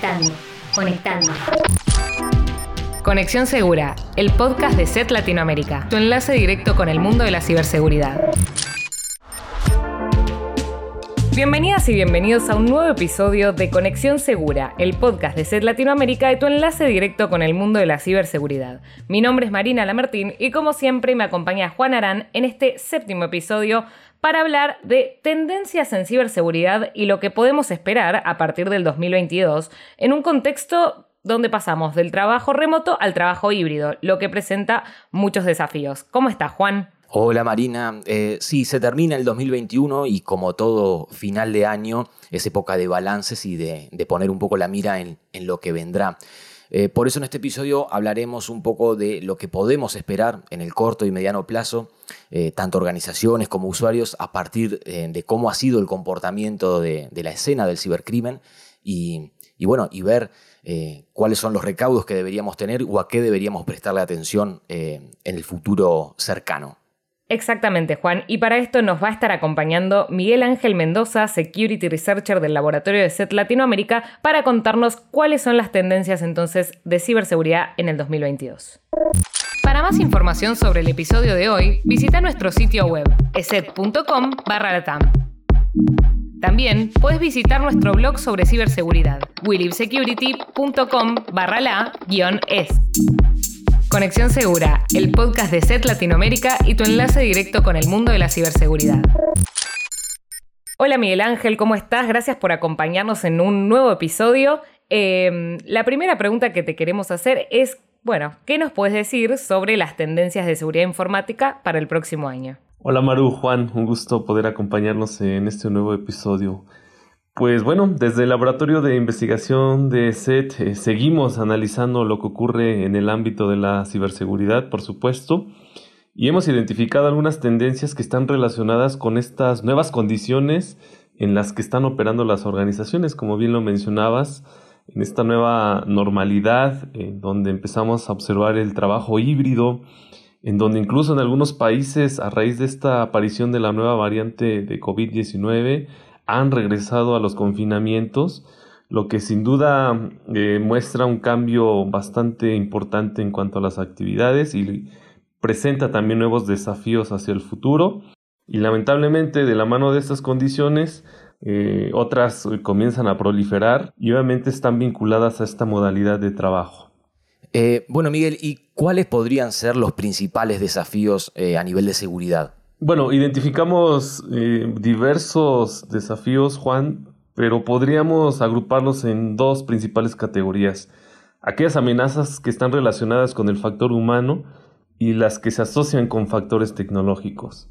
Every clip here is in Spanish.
Conectando, conectando. Conexión Segura, el podcast de SET Latinoamérica, tu enlace directo con el mundo de la ciberseguridad. Bienvenidas y bienvenidos a un nuevo episodio de Conexión Segura, el podcast de SET Latinoamérica y tu enlace directo con el mundo de la ciberseguridad. Mi nombre es Marina Lamartín y como siempre me acompaña Juan Arán en este séptimo episodio para hablar de tendencias en ciberseguridad y lo que podemos esperar a partir del 2022 en un contexto donde pasamos del trabajo remoto al trabajo híbrido, lo que presenta muchos desafíos. ¿Cómo estás, Juan? Hola Marina, eh, sí, se termina el 2021 y como todo final de año es época de balances y de, poner un poco la mira en, lo que vendrá. Eh, por eso en este episodio hablaremos un poco de lo que podemos esperar en el corto y mediano plazo, eh, tanto organizaciones como usuarios, a partir de cómo ha sido el comportamiento de, la escena del cibercrimen y, y bueno, y ver eh, cuáles son los recaudos que deberíamos tener o a qué deberíamos prestarle atención eh, en el futuro cercano. Exactamente, Juan. Y para esto nos va a estar acompañando Miguel Ángel Mendoza, Security Researcher del Laboratorio de SET Latinoamérica, para contarnos cuáles son las tendencias entonces de ciberseguridad en el 2022. Para más información sobre el episodio de hoy, visita nuestro sitio web, eset.com barra también puedes visitar nuestro blog sobre ciberseguridad, willibsecurity.com barra la guion es. Conexión Segura, el podcast de SET Latinoamérica y tu enlace directo con el mundo de la ciberseguridad. Hola Miguel Ángel, ¿cómo estás? Gracias por acompañarnos en un nuevo episodio. Em, la primera pregunta que te queremos hacer es, bueno, ¿qué nos puedes decir sobre las tendencias de seguridad informática para el próximo año? Hola Maru, Juan, un gusto poder acompañarnos en este nuevo episodio. Pues bueno, desde el Laboratorio de Investigación de SET eh, seguimos analizando lo que ocurre en el ámbito de la ciberseguridad, por supuesto, y hemos identificado algunas tendencias que están relacionadas con estas nuevas condiciones en las que están operando las organizaciones, como bien lo mencionabas, en esta nueva normalidad, en donde empezamos a observar el trabajo híbrido, en donde incluso en algunos países, a raíz de esta aparición de la nueva variante de COVID-19, han regresado a los confinamientos, lo que sin duda eh, muestra un cambio bastante importante en cuanto a las actividades y presenta también nuevos desafíos hacia el futuro. Y lamentablemente de la mano de estas condiciones, eh, otras comienzan a proliferar y obviamente están vinculadas a esta modalidad de trabajo. Eh, bueno, Miguel, ¿y cuáles podrían ser los principales desafíos eh, a nivel de seguridad? Bueno, identificamos eh, diversos desafíos, Juan, pero podríamos agruparlos en dos principales categorías. Aquellas amenazas que están relacionadas con el factor humano y las que se asocian con factores tecnológicos.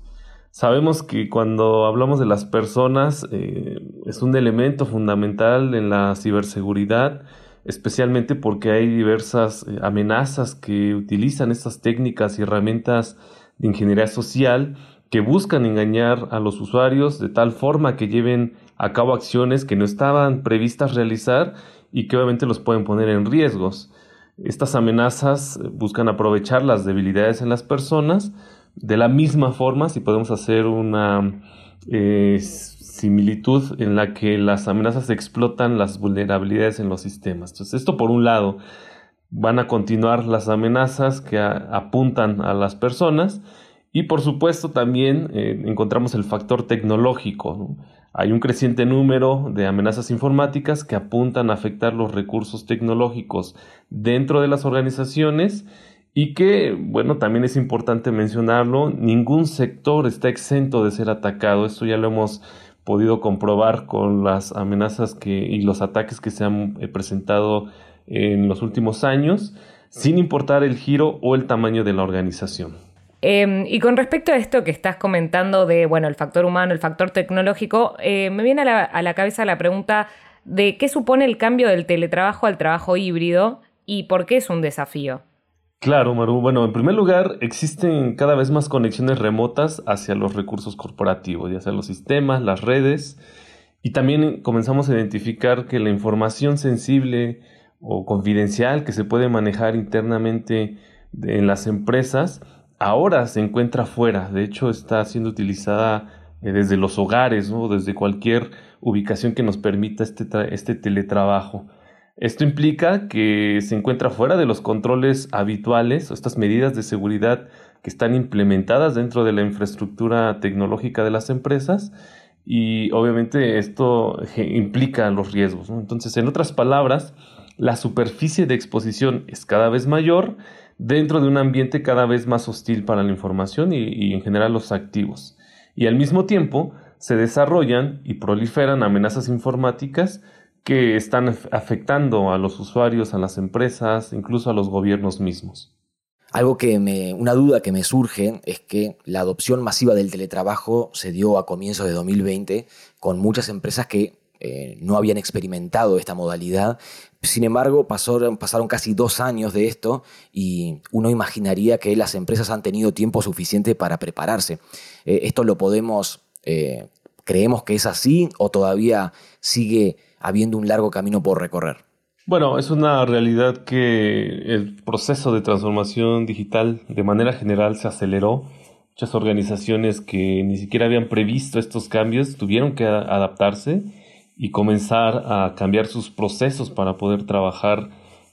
Sabemos que cuando hablamos de las personas es un elemento fundamental en la ciberseguridad especialmente porque hay diversas eh, amenazas que utilizan estas técnicas y herramientas de ingeniería social que buscan engañar a los usuarios de tal forma que lleven a cabo acciones que no estaban previstas realizar y que obviamente los pueden poner en riesgos. Estas amenazas eh, buscan aprovechar las debilidades en las personas de la misma forma, si podemos hacer una eh, similitud en la que las amenazas explotan las vulnerabilidades en los sistemas. Entonces, esto por un lado, van a continuar las amenazas que apuntan a las personas y por supuesto también eh, encontramos el factor tecnológico. Hay un creciente número de amenazas informáticas que apuntan a afectar los recursos tecnológicos dentro de las organizaciones y que, bueno, también es importante mencionarlo, ningún sector está exento de ser atacado. Esto ya lo hemos podido comprobar con las amenazas que, y los ataques que se han eh, presentado en los últimos años, sin importar el giro o el tamaño de la organización. Em, y con respecto a esto que estás comentando de, bueno, el factor humano, el factor tecnológico, eh, me viene a la, a la cabeza la pregunta de qué supone el cambio del teletrabajo al trabajo híbrido y por qué es un desafío. Claro, Maru. Bueno, en primer lugar, existen cada vez más conexiones remotas hacia los recursos corporativos, ya sea los sistemas, las redes, y también comenzamos a identificar que la información sensible o confidencial que se puede manejar internamente en las empresas ahora se encuentra fuera. De hecho, está siendo utilizada eh, desde los hogares, ¿no? desde cualquier ubicación que nos permita este, este teletrabajo. Esto implica que se encuentra fuera de los controles habituales o estas medidas de seguridad que están implementadas dentro de la infraestructura tecnológica de las empresas y obviamente esto implica los riesgos. Entonces, en otras palabras, la superficie de exposición es cada vez mayor dentro de un ambiente cada vez más hostil para la información y, en general los activos. Y al mismo tiempo se desarrollan y proliferan amenazas informáticas que están afectando a los usuarios, a las empresas, incluso a los gobiernos mismos. Algo que me, una duda que me surge es que la adopción masiva del teletrabajo se dio a comienzos de 2020 con muchas empresas que eh, no habían experimentado esta modalidad. Sin embargo, pasaron, casi dos años de esto y uno imaginaría que las empresas han tenido tiempo suficiente para prepararse. Eh, ¿Esto lo podemos, eh, creemos que es así o todavía sigue habiendo un largo camino por recorrer? Bueno, es una realidad que el proceso de transformación digital de manera general se aceleró. Muchas organizaciones que ni siquiera habían previsto estos cambios tuvieron que adaptarse y comenzar a cambiar sus procesos para poder trabajar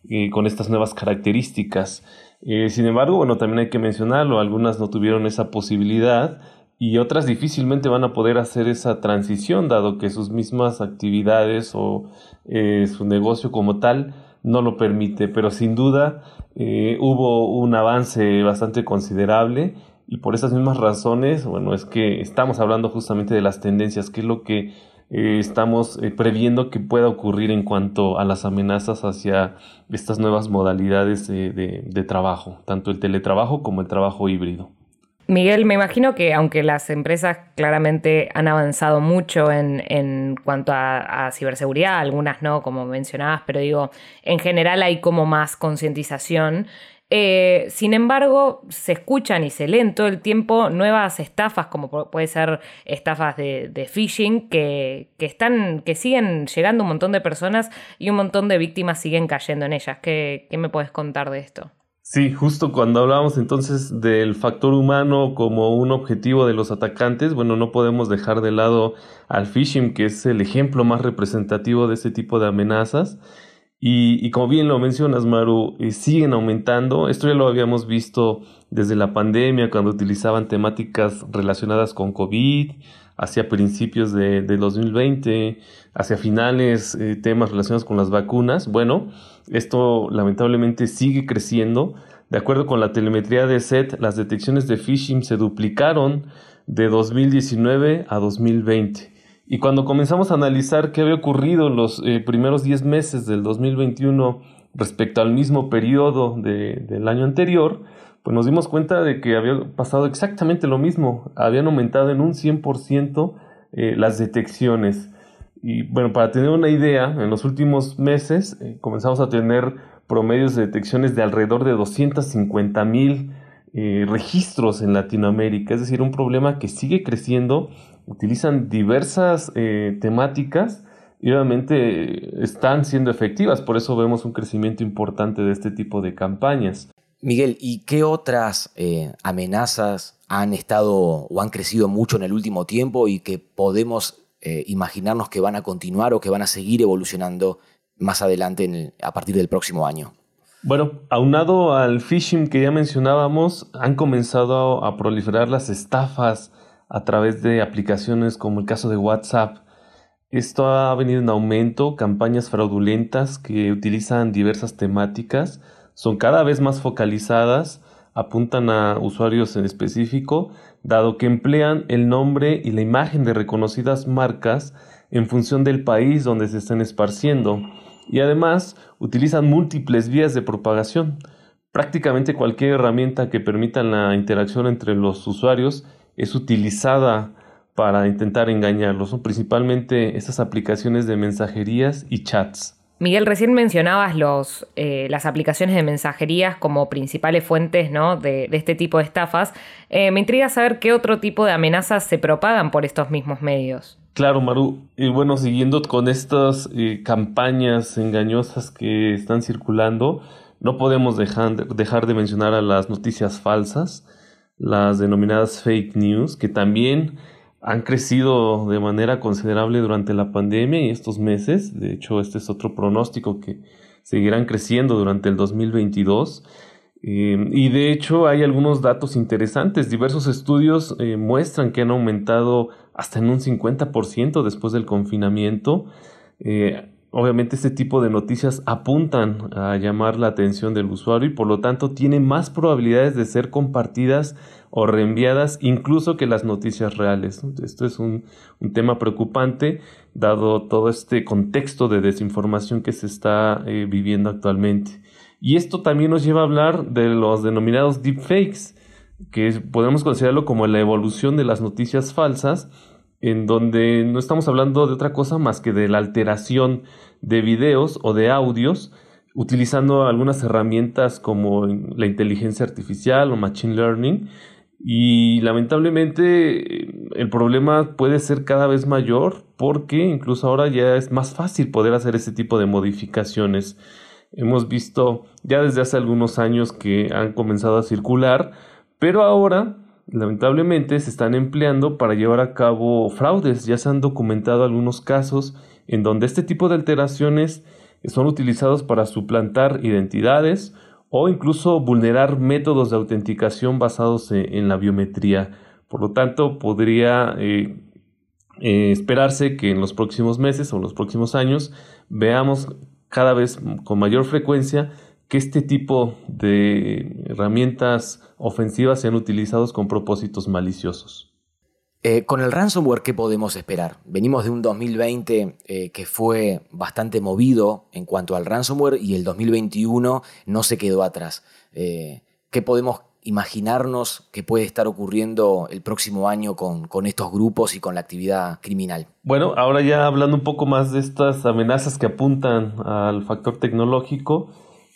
eh, con estas nuevas características. Eh, sin embargo, bueno, también hay que mencionarlo, algunas no tuvieron esa posibilidad y otras difícilmente van a poder hacer esa transición, dado que sus mismas actividades o eh, su negocio como tal no lo permite. Pero sin duda hubo un avance bastante considerable y por esas mismas razones, bueno, es que estamos hablando justamente de las tendencias, que es lo que eh, estamos eh, previendo que pueda ocurrir en cuanto a las amenazas hacia estas nuevas modalidades de, trabajo, tanto el teletrabajo como el trabajo híbrido. Miguel, me imagino que aunque las empresas claramente han avanzado mucho en, cuanto a, ciberseguridad, algunas no, como mencionabas, pero digo, en general hay como más concientización. Eh, sin embargo, se escuchan y se leen todo el tiempo nuevas estafas, como puede ser estafas de, phishing, que, están, que siguen llegando un montón de personas y un montón de víctimas siguen cayendo en ellas. ¿Qué, me puedes contar de esto? Sí, justo cuando hablábamos entonces del factor humano como un objetivo de los atacantes, bueno, no podemos dejar de lado al phishing, que es el ejemplo más representativo de ese tipo de amenazas. Y, como bien lo mencionas, Maru, eh, siguen aumentando. Esto ya lo habíamos visto desde la pandemia, cuando utilizaban temáticas relacionadas con COVID, hacia principios de, 2020, hacia finales, eh, temas relacionados con las vacunas. Bueno, esto lamentablemente sigue creciendo. De acuerdo con la telemetría de SET, las detecciones de phishing se duplicaron de 2019 a 2020. Y cuando comenzamos a analizar qué había ocurrido los eh, primeros 10 meses del 2021 respecto al mismo periodo del año anterior, pues nos dimos cuenta de que había pasado exactamente lo mismo. Habían aumentado en un 100% eh, las detecciones. Y bueno, para tener una idea, en los últimos meses eh, comenzamos a tener promedios de detecciones de alrededor de 250 mil registros en Latinoamérica. Es decir, un problema que sigue creciendo utilizan diversas eh, temáticas y obviamente están siendo efectivas, por eso vemos un crecimiento importante de este tipo de campañas. Miguel, ¿y qué otras eh, amenazas han estado o han crecido mucho en el último tiempo y que podemos eh, imaginarnos que van a continuar o que van a seguir evolucionando más adelante a partir del próximo año? Bueno, aunado al phishing que ya mencionábamos, han comenzado a proliferar las estafas a través de aplicaciones como el caso de WhatsApp. Esto ha venido en aumento, campañas fraudulentas que utilizan diversas temáticas, son cada vez más focalizadas, apuntan a usuarios en específico, dado que emplean el nombre y la imagen de reconocidas marcas en función del país donde se están esparciendo y además utilizan múltiples vías de propagación. Prácticamente cualquier herramienta que permita la interacción entre los usuarios es utilizada para intentar engañarlos, son principalmente estas aplicaciones de mensajerías y chats. Miguel, recién mencionabas los, eh, las aplicaciones de mensajerías como principales fuentes ¿no? de, este tipo de estafas. Eh, me intriga saber qué otro tipo de amenazas se propagan por estos mismos medios. Claro, Maru. Y bueno, siguiendo con estas eh, campañas engañosas que están circulando, no podemos dejar, dejar de mencionar a las noticias falsas las denominadas fake news, que también han crecido de manera considerable durante la pandemia y estos meses. De hecho, este es otro pronóstico que seguirán creciendo durante el 2022. Eh, y de hecho hay algunos datos interesantes. Diversos estudios eh, muestran que han aumentado hasta en un 50% después del confinamiento. Eh, obviamente este tipo de noticias apuntan a llamar la atención del usuario y por lo tanto tiene más probabilidades de ser compartidas o reenviadas incluso que las noticias reales. Esto es un, tema preocupante dado todo este contexto de desinformación que se está eh, viviendo actualmente. Y esto también nos lleva a hablar de los denominados deepfakes, que podemos considerarlo como la evolución de las noticias falsas, en donde no estamos hablando de otra cosa más que de la alteración de videos o de audios utilizando algunas herramientas como la inteligencia artificial o machine learning y lamentablemente el problema puede ser cada vez mayor porque incluso ahora ya es más fácil poder hacer ese tipo de modificaciones. Hemos visto ya desde hace algunos años que han comenzado a circular, pero ahora lamentablemente se están empleando para llevar a cabo fraudes. Ya se han documentado algunos casos en donde este tipo de alteraciones son utilizados para suplantar identidades o incluso vulnerar métodos de autenticación basados en, la biometría. Por lo tanto, podría eh, eh, esperarse que en los próximos meses o en los próximos años veamos cada vez con mayor frecuencia que este tipo de herramientas ofensivas sean utilizados con propósitos maliciosos. Eh, con el ransomware, ¿qué podemos esperar? Venimos de un 2020 eh, que fue bastante movido en cuanto al ransomware y el 2021 no se quedó atrás. Eh, ¿Qué podemos imaginarnos que puede estar ocurriendo el próximo año con, con, estos grupos y con la actividad criminal? Bueno, ahora ya hablando un poco más de estas amenazas que apuntan al factor tecnológico,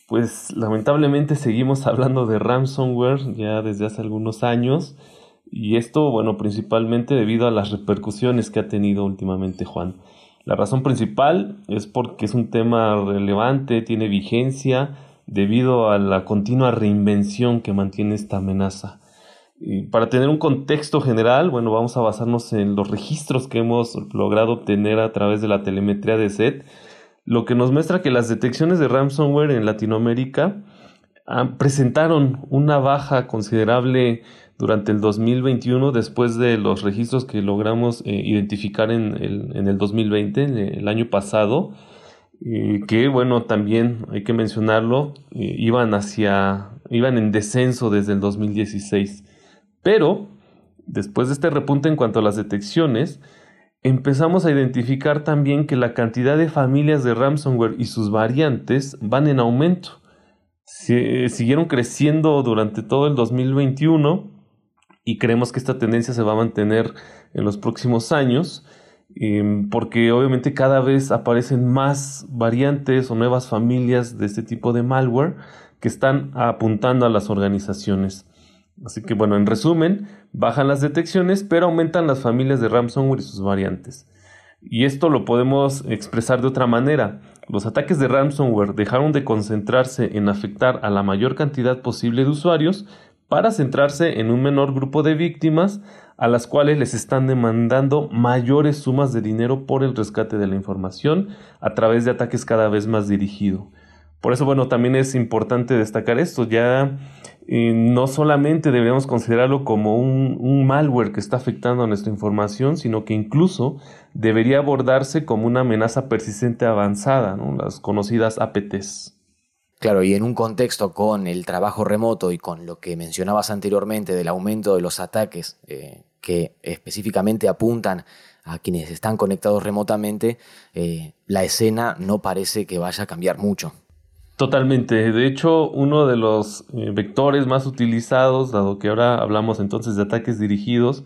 pues lamentablemente seguimos hablando de ransomware ya desde hace algunos años. Y esto, bueno, principalmente debido a las repercusiones que ha tenido últimamente Juan. La razón principal es porque es un tema relevante, tiene vigencia debido a la continua reinvención que mantiene esta amenaza. Y para tener un contexto general, bueno, vamos a basarnos en los registros que hemos logrado obtener a través de la telemetría de SET, lo que nos muestra que las detecciones de ransomware en Latinoamérica presentaron una baja considerable durante el 2021 después de los registros que logramos eh, identificar en el, en el 2020, el año pasado, eh, que bueno, también hay que mencionarlo, eh, iban hacia, iban en descenso desde el 2016. Pero, después de este repunte en cuanto a las detecciones, empezamos a identificar también que la cantidad de familias de ransomware y sus variantes van en aumento. siguieron creciendo durante todo el 2021 y creemos que esta tendencia se va a mantener en los próximos años em, porque obviamente cada vez aparecen más variantes o nuevas familias de este tipo de malware que están apuntando a las organizaciones. Así que bueno, en resumen, bajan las detecciones, pero aumentan las familias de ransomware y sus variantes. Y esto lo podemos expresar de otra manera. Los ataques de ransomware dejaron de concentrarse en afectar a la mayor cantidad posible de usuarios para centrarse en un menor grupo de víctimas a las cuales les están demandando mayores sumas de dinero por el rescate de la información a través de ataques cada vez más dirigidos. Por eso, bueno, también es importante destacar esto. Ya eh, no solamente deberíamos considerarlo como un, malware que está afectando a nuestra información, sino que incluso debería abordarse como una amenaza persistente avanzada, las conocidas APTs. Claro, y en un contexto con el trabajo remoto y con lo que mencionabas anteriormente del aumento de los ataques eh, que específicamente apuntan a quienes están conectados remotamente, eh, la escena no parece que vaya a cambiar mucho. Totalmente. De hecho, uno de los eh, vectores más utilizados, dado que ahora hablamos entonces de ataques dirigidos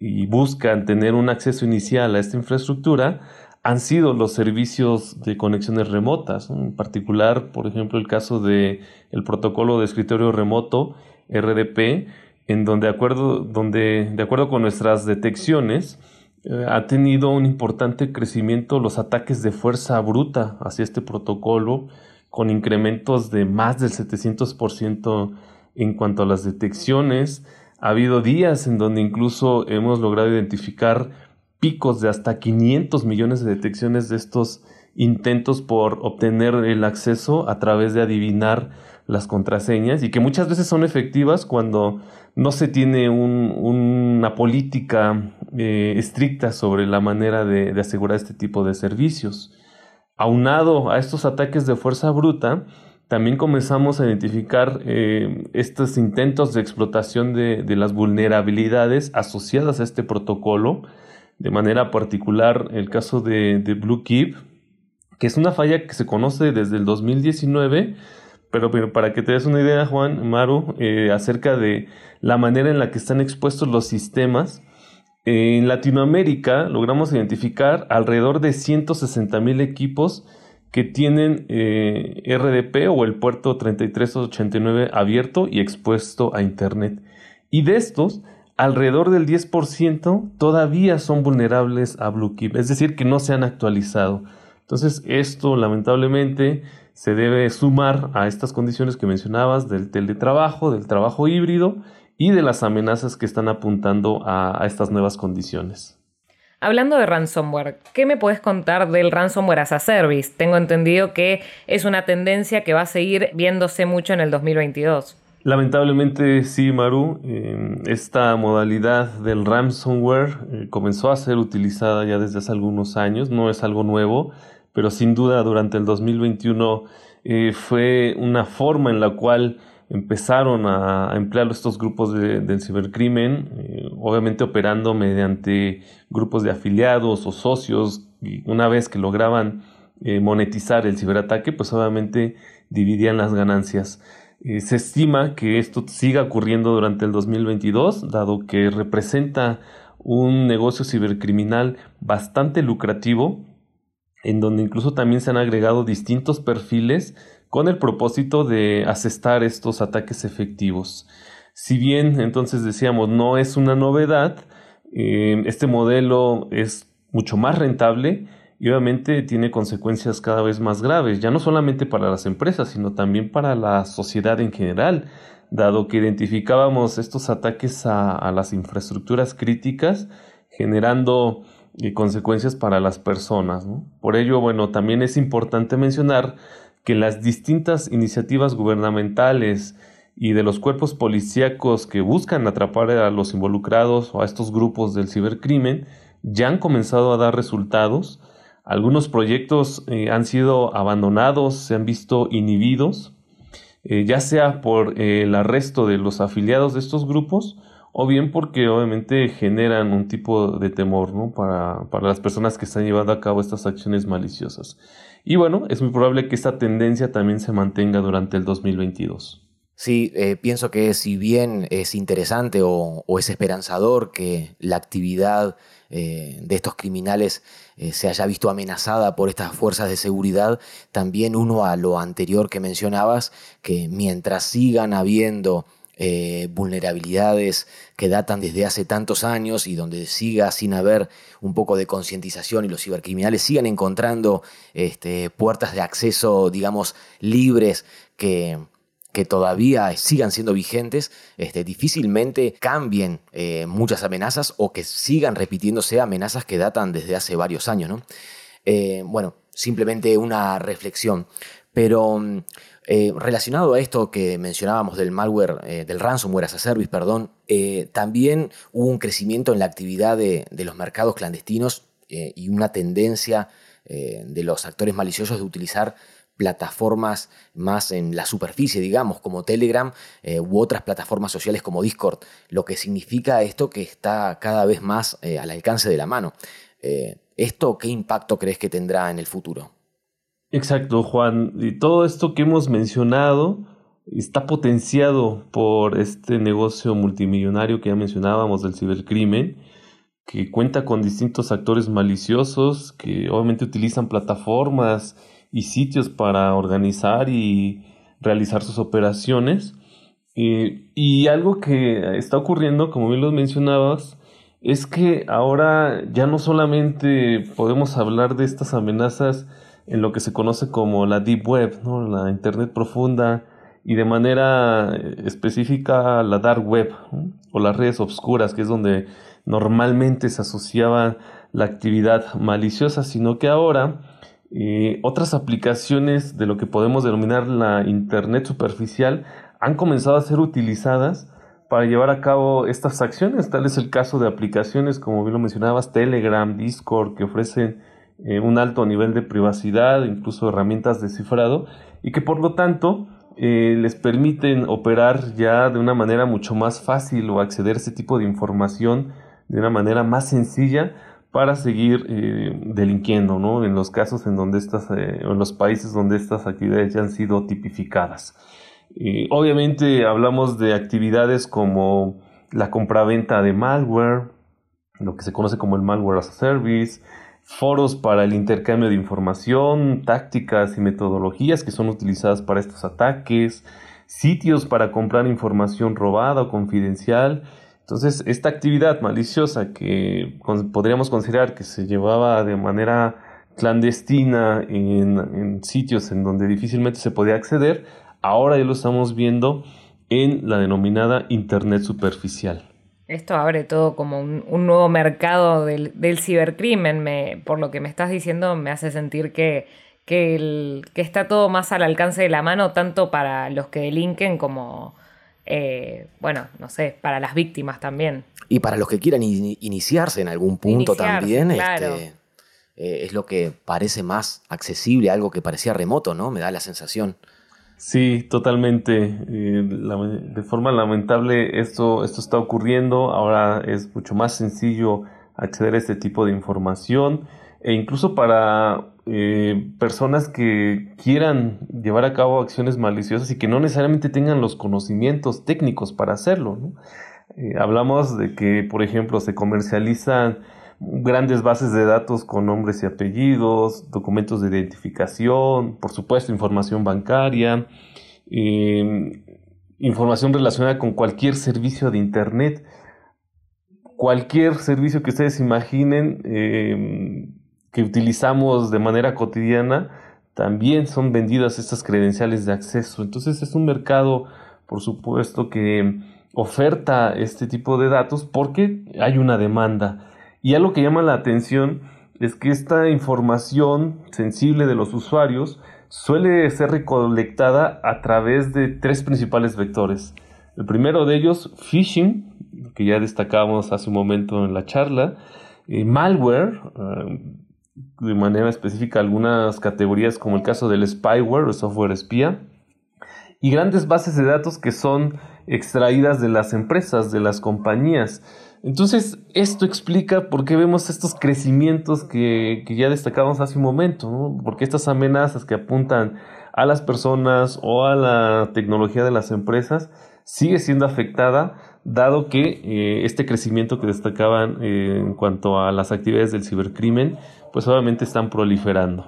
y buscan tener un acceso inicial a esta infraestructura, han sido los servicios de conexiones remotas, en particular, por ejemplo, el caso de el protocolo de escritorio remoto RDP, en donde, de acuerdo, donde, de acuerdo con nuestras detecciones, eh, ha tenido un importante crecimiento los ataques de fuerza bruta hacia este protocolo, con incrementos de más del 700% en cuanto a las detecciones, Ha habido días en donde incluso hemos logrado identificar picos de hasta 500 millones de detecciones de estos intentos por obtener el acceso a través de adivinar las contraseñas y que muchas veces son efectivas cuando no se tiene una política eh, estricta sobre la manera de, asegurar este tipo de servicios. Aunado a estos ataques de fuerza bruta, también comenzamos a identificar eh, estos intentos de explotación de, las vulnerabilidades asociadas a este protocolo, de manera particular el caso de, de Blue Keep, que es una falla que se conoce desde el 2019, pero, para que te des una idea, Juan, Maru, eh, acerca de la manera en la que están expuestos los sistemas, en Latinoamérica logramos identificar alrededor de 160 mil equipos que tienen eh, RDP o el puerto 3389 abierto y expuesto a Internet. Y de estos, alrededor del 10% todavía son vulnerables a BlueKeep, es decir, que no se han actualizado. Entonces, esto lamentablemente se debe sumar a estas condiciones que mencionabas del teletrabajo, del trabajo híbrido y de las amenazas que están apuntando a, estas nuevas condiciones. Hablando de ransomware, ¿qué me puedes contar del ransomware as a service? Tengo entendido que es una tendencia que va a seguir viéndose mucho en el 2022. Lamentablemente sí, Maru. esta modalidad del ransomware eh, comenzó a ser utilizada ya desde hace algunos años, no es algo nuevo pero sin duda durante el 2021 eh, fue una forma en la cual empezaron a, emplear estos grupos de, del cibercrimen, eh, obviamente operando mediante grupos de afiliados o socios, una vez que lograban eh, monetizar el ciberataque, pues obviamente dividían las ganancias. se estima que esto siga ocurriendo durante el 2022, dado que representa un negocio cibercriminal bastante lucrativo en donde incluso también se han agregado distintos perfiles con el propósito de asestar estos ataques efectivos. Si bien entonces decíamos no es una novedad, eh, este modelo es mucho más rentable y obviamente tiene consecuencias cada vez más graves, ya no solamente para las empresas, sino también para la sociedad en general, dado que identificábamos estos ataques a las infraestructuras críticas, generando y consecuencias para las personas. Por ello, bueno, también es importante mencionar que las distintas iniciativas gubernamentales y de los cuerpos policíacos que buscan atrapar a los involucrados o a estos grupos del cibercrimen ya han comenzado a dar resultados. Algunos proyectos eh, han sido abandonados, se han visto inhibidos, eh, ya sea por eh, el arresto de los afiliados de estos grupos o bien porque obviamente generan un tipo de temor ¿no? para, para, las personas que están llevando a cabo estas acciones maliciosas. Y bueno, es muy probable que esta tendencia también se mantenga durante el 2022. Sí, eh, pienso que si bien es interesante o, es esperanzador que la actividad eh, de estos criminales eh, se haya visto amenazada por estas fuerzas de seguridad, también uno a lo anterior que mencionabas, que mientras sigan habiendo eh, vulnerabilidades que datan desde hace tantos años y donde siga sin haber un poco de concientización y los cibercriminales sigan encontrando este, puertas de acceso, digamos, libres que, que todavía sigan siendo vigentes, este, difícilmente cambien eh, muchas amenazas o que sigan repitiéndose amenazas que datan desde hace varios años. ¿no? Eh, bueno, simplemente una reflexión. Pero mm, eh, relacionado a esto que mencionábamos del malware, eh, del ransomware as a service, perdón, eh, también hubo un crecimiento en la actividad de, los mercados clandestinos y una tendencia de los actores maliciosos de utilizar plataformas más en la superficie, digamos, como Telegram u otras plataformas sociales como Discord, lo que significa esto que está cada vez más al alcance de la mano. ¿Esto qué impacto crees que tendrá en el futuro? Exacto, Juan. Y todo esto que hemos mencionado está potenciado por este negocio multimillonario que ya mencionábamos del cibercrimen, que cuenta con distintos actores maliciosos que obviamente utilizan plataformas y sitios para organizar y realizar sus operaciones. y algo que está ocurriendo, como bien lo mencionabas, es que ahora ya no solamente podemos hablar de estas amenazas en lo que se conoce como la Deep Web, ¿no? la Internet profunda y de manera eh, específica la dark web o las redes obscuras, que es donde normalmente se asociaba la actividad maliciosa, sino que ahora eh, otras aplicaciones de lo que podemos denominar la Internet superficial han comenzado a ser utilizadas para llevar a cabo estas acciones. Tal es el caso de aplicaciones, como bien lo mencionabas, Telegram, Discord, que ofrecen eh, un alto nivel de privacidad, incluso herramientas de cifrado, y que por lo tanto eh, les permiten operar ya de una manera mucho más fácil o acceder a ese tipo de información de una manera más sencilla para seguir eh, delinquiendo, ¿no? En los casos en donde estas, en los países donde estas actividades ya han sido tipificadas. obviamente hablamos de actividades como la compraventa de malware, lo que se conoce como el malware as a service, foros para el intercambio de información, tácticas y metodologías que son utilizadas para estos ataques, sitios para comprar información robada o confidencial. Entonces, esta actividad maliciosa que podríamos considerar que se llevaba de manera clandestina en, sitios en donde difícilmente se podía acceder, ahora ya lo estamos viendo en la denominada Internet superficial. Esto abre todo como un, nuevo mercado del, cibercrimen. Me, por lo que me estás diciendo, me hace sentir que, que, está todo más al alcance de la mano, tanto para los que delinquen como, eh, bueno, no sé, para las víctimas también. Y para los que quieran iniciarse en algún punto también, este, eh, es lo que parece más accesible, algo que parecía remoto, ¿no? Me da la sensación. Sí, totalmente. Eh, de forma lamentable esto, esto está ocurriendo. Ahora es mucho más sencillo acceder a este tipo de información e incluso para eh, personas que quieran llevar a cabo acciones maliciosas y que no necesariamente tengan los conocimientos técnicos para hacerlo. Eh, hablamos de que, por ejemplo, se comercializan grandes bases de datos con nombres y apellidos, documentos de identificación, por supuesto información bancaria, em, información relacionada con cualquier servicio de Internet, cualquier servicio que ustedes imaginen em, que utilizamos de manera cotidiana, también son vendidas estas credenciales de acceso. Entonces es un mercado, por supuesto, que oferta este tipo de datos porque hay una demanda. Y algo que llama la atención es que esta información sensible de los usuarios suele ser recolectada a través de tres principales vectores. El primero de ellos, phishing, que ya destacábamos hace un momento en la charla, eh, malware, eh, de manera específica algunas categorías como el caso del spyware o software espía, y grandes bases de datos que son extraídas de las empresas, de las compañías. Entonces, esto explica por qué vemos estos crecimientos que, ya destacamos hace un momento, ¿no? porque estas amenazas que apuntan a las personas o a la tecnología de las empresas sigue siendo afectada, dado que eh, este crecimiento que destacaban eh, en cuanto a las actividades del cibercrimen, pues obviamente están proliferando.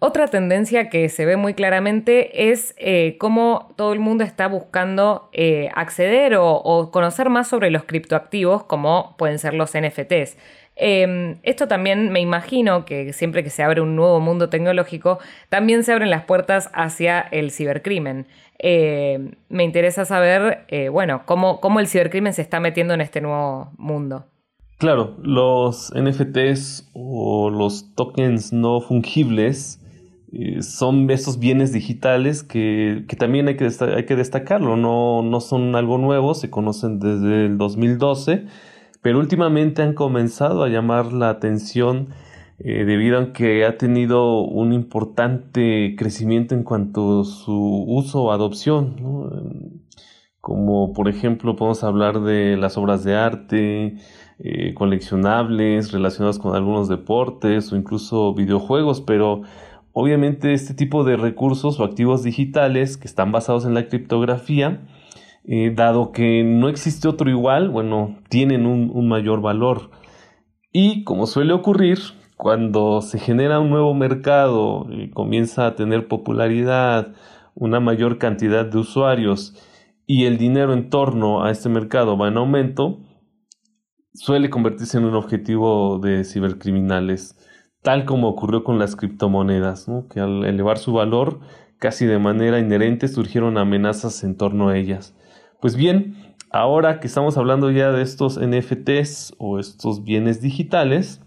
Otra tendencia que se ve muy claramente es eh, cómo todo el mundo está buscando eh, acceder o, conocer más sobre los criptoactivos, como pueden ser los NFTs. Em, esto también me imagino que siempre que se abre un nuevo mundo tecnológico, también se abren las puertas hacia el cibercrimen. Em, me interesa saber, eh, bueno, cómo, cómo el cibercrimen se está metiendo en este nuevo mundo. Claro, los NFTs o los tokens no fungibles son esos bienes digitales que, también hay que, hay que destacarlo, no, no son algo nuevo, se conocen desde el 2012, pero últimamente han comenzado a llamar la atención eh, debido a que ha tenido un importante crecimiento en cuanto a su uso o adopción, como por ejemplo podemos hablar de las obras de arte, eh, coleccionables relacionados con algunos deportes o incluso videojuegos, pero Obviamente este tipo de recursos o activos digitales que están basados en la criptografía, eh, dado que no existe otro igual, bueno, tienen un, mayor valor. Y como suele ocurrir, cuando se genera un nuevo mercado, y comienza a tener popularidad, una mayor cantidad de usuarios y el dinero en torno a este mercado va en aumento, suele convertirse en un objetivo de cibercriminales tal como ocurrió con las criptomonedas, que al elevar su valor casi de manera inherente surgieron amenazas en torno a ellas. Pues bien, ahora que estamos hablando ya de estos NFTs o estos bienes digitales,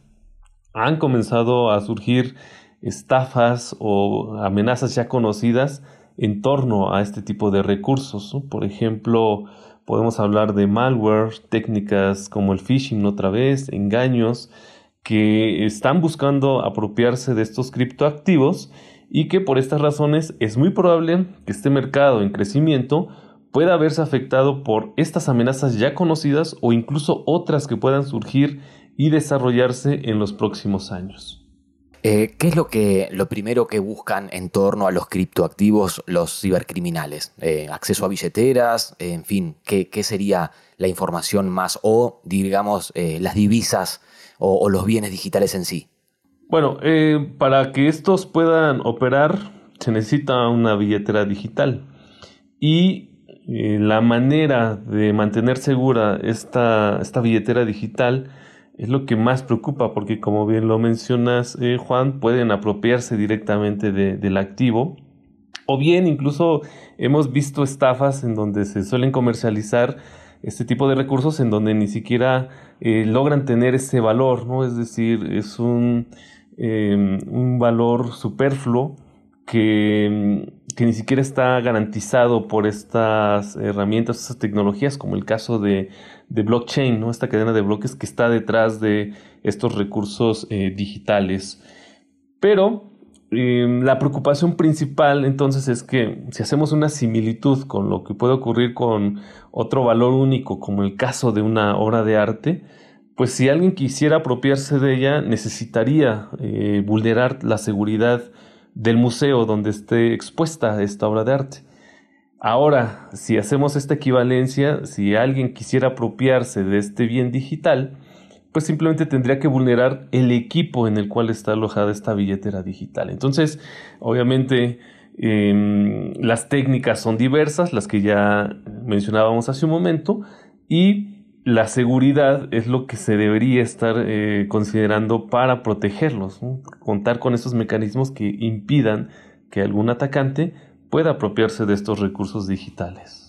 han comenzado a surgir estafas o amenazas ya conocidas en torno a este tipo de recursos. Por ejemplo, podemos hablar de malware, técnicas como el phishing otra vez, engaños, que están buscando apropiarse de estos criptoactivos y que por estas razones es muy probable que este mercado en crecimiento pueda verse afectado por estas amenazas ya conocidas o incluso otras que puedan surgir y desarrollarse en los próximos años. Eh, ¿Qué es lo, que, lo primero que buscan en torno a los criptoactivos los cibercriminales? Eh, ¿Acceso a billeteras? Eh, en fin, ¿qué, sería la información más o, digamos, las divisas o, los bienes digitales en sí? Bueno, para que estos puedan operar se necesita una billetera digital y la manera de mantener segura esta, esta billetera digital es lo que más preocupa porque como bien lo mencionas eh, Juan, pueden apropiarse directamente del activo o bien incluso hemos visto estafas en donde se suelen comercializar este tipo de recursos en donde ni siquiera eh, logran tener ese valor, ¿no? Es decir, es un, em, un valor superfluo que, que, ni siquiera está garantizado por estas herramientas, estas tecnologías, como el caso de, de blockchain, ¿no? esta cadena de bloques que está detrás de estos recursos eh, digitales. Pero em, la preocupación principal entonces es que si hacemos una similitud con lo que puede ocurrir con otro valor único, como el caso de una obra de arte, pues si alguien quisiera apropiarse de ella, necesitaría eh, vulnerar la seguridad del museo donde esté expuesta esta obra de arte. Ahora, si hacemos esta equivalencia, si alguien quisiera apropiarse de este bien digital, pues simplemente tendría que vulnerar el equipo en el cual está alojada esta billetera digital. Entonces, obviamente, em, las técnicas son diversas, las que ya mencionábamos hace un momento, y la seguridad es lo que se debería estar eh, considerando para protegerlos, contar con esos mecanismos que impidan que algún atacante pueda apropiarse de estos recursos digitales.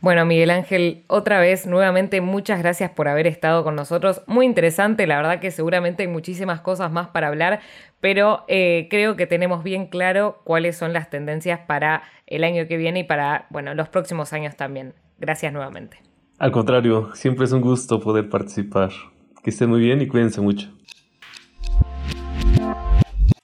Bueno, Miguel Ángel, otra vez, nuevamente, muchas gracias por haber estado con nosotros. Muy interesante, la verdad que seguramente hay muchísimas cosas más para hablar, pero eh, creo que tenemos bien claro cuáles son las tendencias para el año que viene y para, bueno, los próximos años también. Gracias nuevamente. Al contrario, siempre es un gusto poder participar. Que estén muy bien y cuídense mucho.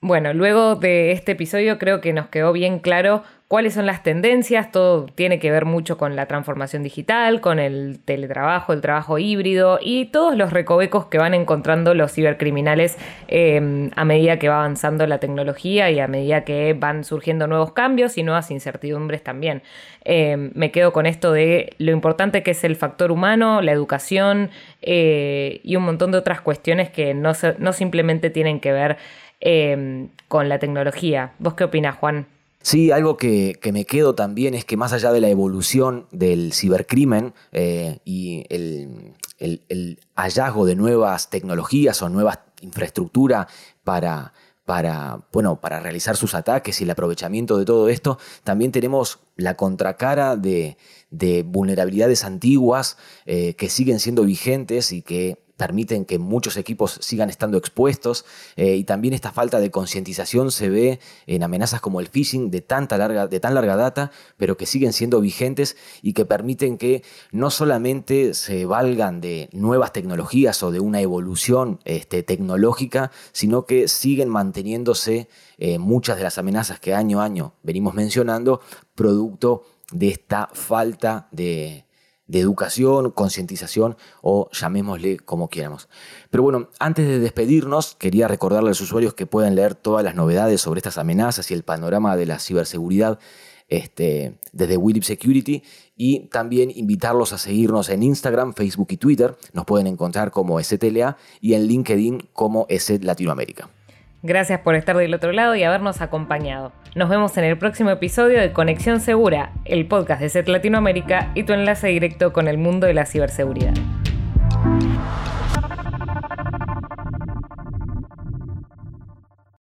Bueno, luego de este episodio creo que nos quedó bien claro cuáles son las tendencias, todo tiene que ver mucho con la transformación digital, con el teletrabajo, el trabajo híbrido y todos los recovecos que van encontrando los cibercriminales em, a medida que va avanzando la tecnología y a medida que van surgiendo nuevos cambios y nuevas incertidumbres también. Em, me quedo con esto de lo importante que es el factor humano, la educación eh, y un montón de otras cuestiones que no, simplemente tienen que ver em, con la tecnología. ¿Vos qué opinas, Juan? Sí, algo que, me quedo también es que más allá de la evolución del cibercrimen eh, y el, hallazgo de nuevas tecnologías o nueva infraestructura para, para, bueno, para realizar sus ataques y el aprovechamiento de todo esto, también tenemos la contracara de, vulnerabilidades antiguas eh, que siguen siendo vigentes y que permiten que muchos equipos sigan estando expuestos eh, y también esta falta de concientización se ve en amenazas como el phishing de, tanta larga, de tan larga data, pero que siguen siendo vigentes y que permiten que no solamente se valgan de nuevas tecnologías o de una evolución este, tecnológica, sino que siguen manteniéndose eh, muchas de las amenazas que año a año venimos mencionando, producto de esta falta de, de educación, concientización o llamémosle como quieramos. Pero bueno, antes de despedirnos, quería recordarle a los usuarios que pueden leer todas las novedades sobre estas amenazas y el panorama de la ciberseguridad este, desde Willip Security y también invitarlos a seguirnos en Instagram, Facebook y Twitter. Nos pueden encontrar como STLA y en LinkedIn como ESET Latinoamérica. Gracias por estar del otro lado y habernos acompañado. Nos vemos en el próximo episodio de Conexión Segura, el podcast de SET Latinoamérica y tu enlace directo con el mundo de la ciberseguridad.